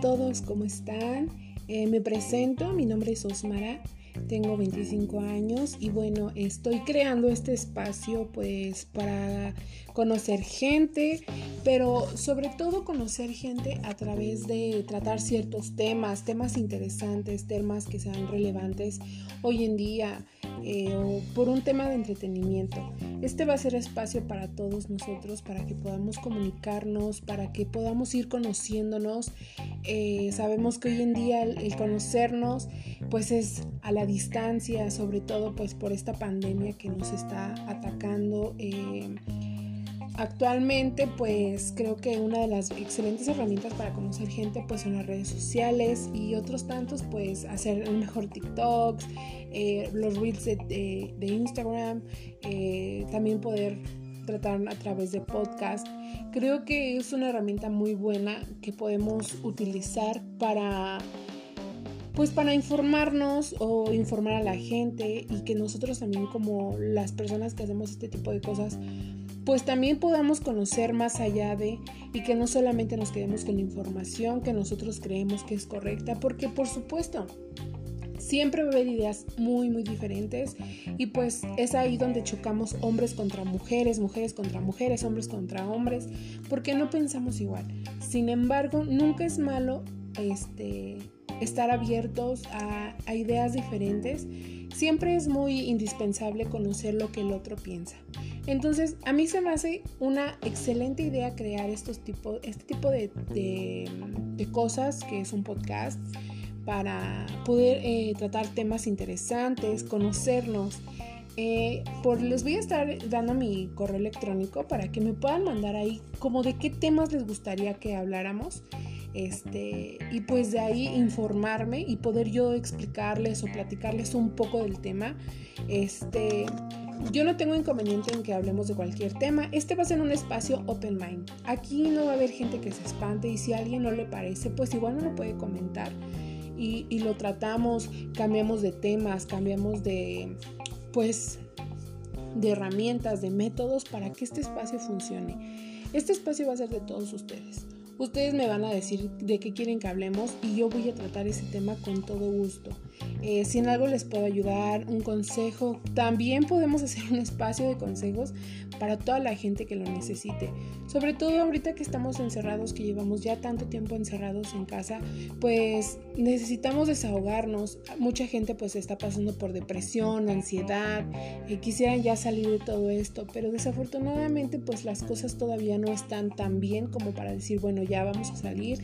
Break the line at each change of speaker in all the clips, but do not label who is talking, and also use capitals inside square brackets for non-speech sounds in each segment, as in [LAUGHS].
todos, ¿cómo están? Eh, me presento, mi nombre es Osmara, tengo 25 años y bueno, estoy creando este espacio pues para conocer gente, pero sobre todo conocer gente a través de tratar ciertos temas, temas interesantes, temas que sean relevantes hoy en día eh, o por un tema de entretenimiento. Este va a ser espacio para todos nosotros, para que podamos comunicarnos, para que podamos ir conociéndonos. Eh, sabemos que hoy en día el, conocernos pues es a la distancia, sobre todo pues por esta pandemia que nos está atacando. Eh, Actualmente, pues creo que una de las excelentes herramientas para conocer gente, pues son las redes sociales y otros tantos, pues hacer un mejor TikToks, eh, los reels de, Instagram, eh, también poder tratar a través de podcast. Creo que es una herramienta muy buena que podemos utilizar para pues para informarnos o informar a la gente y que nosotros también como las personas que hacemos este tipo de cosas pues también podamos conocer más allá de y que no solamente nos quedemos con la información que nosotros creemos que es correcta, porque por supuesto, siempre va a haber ideas muy muy diferentes y pues es ahí donde chocamos hombres contra mujeres, mujeres contra mujeres, hombres contra hombres, porque no pensamos igual. Sin embargo, nunca es malo este estar abiertos a, ideas diferentes. Siempre es muy indispensable conocer lo que el otro piensa. Entonces, a mí se me hace una excelente idea crear estos tipo, este tipo de, cosas, que es un podcast, para poder eh, tratar temas interesantes, conocernos. Eh, por, les voy a estar dando mi correo electrónico para que me puedan mandar ahí como de qué temas les gustaría que habláramos. Este, y pues de ahí informarme y poder yo explicarles o platicarles un poco del tema. Este, yo no tengo inconveniente en que hablemos de cualquier tema. Este va a ser un espacio open mind. Aquí no va a haber gente que se espante y si a alguien no le parece, pues igual no lo puede comentar. Y, lo tratamos, cambiamos de temas, cambiamos de, pues, de herramientas, de métodos para que este espacio funcione. Este espacio va a ser de todos ustedes. Ustedes me van a decir de qué quieren que hablemos y yo voy a tratar ese tema con todo gusto. Eh, si en algo les puedo ayudar, un consejo, también podemos [LAUGHS] hacer un espacio de consejos para toda la gente que lo necesite. Sobre todo ahorita que estamos encerrados, que llevamos ya tanto tiempo encerrados en casa, pues necesitamos desahogarnos. Mucha gente pues está pasando por depresión, ansiedad, eh, quisieran ya salir de todo esto, pero desafortunadamente pues las cosas todavía no están tan bien como para decir, bueno, ya vamos a salir,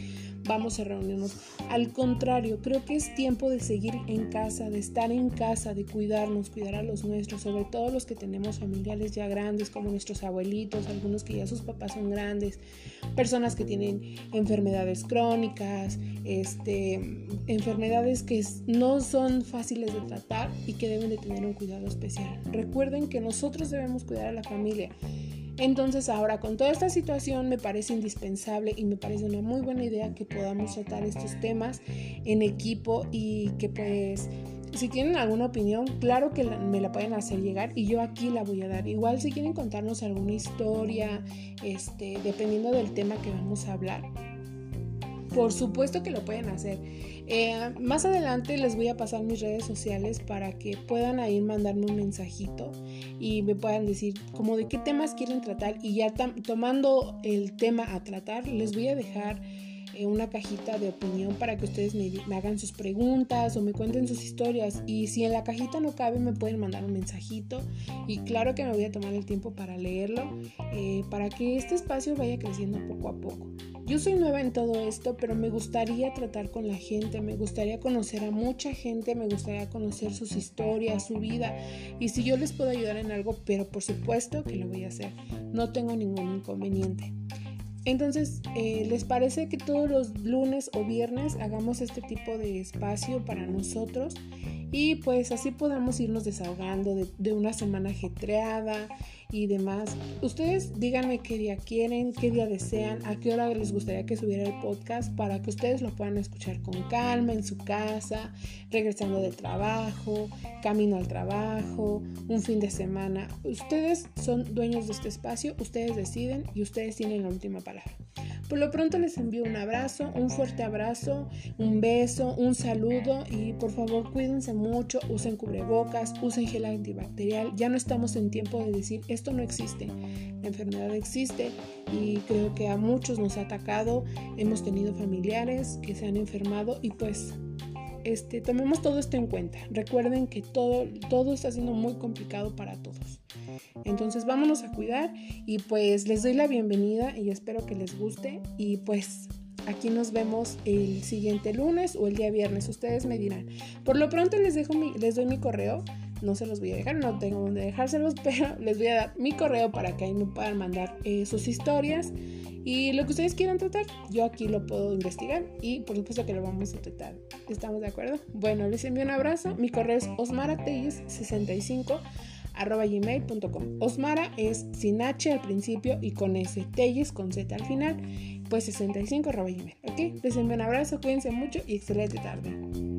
vamos a reunirnos. Al contrario, creo que es tiempo de seguir en casa, de estar en casa, de cuidarnos, cuidar a los nuestros, sobre todo los que tenemos familiares ya grandes, como nuestros abuelitos, algunos que ya sus papás son grandes, personas que tienen enfermedades crónicas, este, enfermedades que no son fáciles de tratar y que deben de tener un cuidado especial. Recuerden que nosotros debemos cuidar a la familia entonces ahora con toda esta situación me parece indispensable y me parece una muy buena idea que podamos tratar estos temas en equipo y que pues si tienen alguna opinión, claro que me la pueden hacer llegar y yo aquí la voy a dar. Igual si quieren contarnos alguna historia, este, dependiendo del tema que vamos a hablar, por supuesto que lo pueden hacer. Eh, más adelante les voy a pasar mis redes sociales para que puedan ahí mandarme un mensajito y me puedan decir como de qué temas quieren tratar y ya tomando el tema a tratar les voy a dejar una cajita de opinión para que ustedes me, hagan sus preguntas o me cuenten sus historias. Y si en la cajita no cabe, me pueden mandar un mensajito. Y claro que me voy a tomar el tiempo para leerlo, eh, para que este espacio vaya creciendo poco a poco. Yo soy nueva en todo esto, pero me gustaría tratar con la gente, me gustaría conocer a mucha gente, me gustaría conocer sus historias, su vida. Y si yo les puedo ayudar en algo, pero por supuesto que lo voy a hacer. No tengo ningún inconveniente. Entonces, eh, ¿les parece que todos los lunes o viernes hagamos este tipo de espacio para nosotros? Y pues así podamos irnos desahogando de, de una semana ajetreada, y demás. Ustedes díganme qué día quieren, qué día desean, a qué hora les gustaría que subiera el podcast para que ustedes lo puedan escuchar con calma en su casa, regresando del trabajo, camino al trabajo, un fin de semana. Ustedes son dueños de este espacio, ustedes deciden y ustedes tienen la última palabra. Por lo pronto les envío un abrazo, un fuerte abrazo, un beso, un saludo y por favor cuídense mucho, usen cubrebocas, usen gel antibacterial. Ya no estamos en tiempo de decir esto no existe. La enfermedad existe y creo que a muchos nos ha atacado. Hemos tenido familiares que se han enfermado y pues este, tomemos todo esto en cuenta. Recuerden que todo, todo está siendo muy complicado para todos. Entonces vámonos a cuidar y pues les doy la bienvenida y espero que les guste y pues aquí nos vemos el siguiente lunes o el día viernes, ustedes me dirán. Por lo pronto les, dejo mi, les doy mi correo, no se los voy a dejar, no tengo donde dejárselos, [LAUGHS] pero les voy a dar mi correo para que ahí me puedan mandar eh, sus historias y lo que ustedes quieran tratar, yo aquí lo puedo investigar y por supuesto que lo vamos a tratar. ¿Estamos de acuerdo? Bueno, les envío un abrazo. Mi correo es osmarateyes65 arroba gmail.com. Osmara es sin H al principio y con S, Telles con Z al final, pues 65 arroba gmail. ¿Ok? Les envío un abrazo, cuídense mucho y excelente tarde.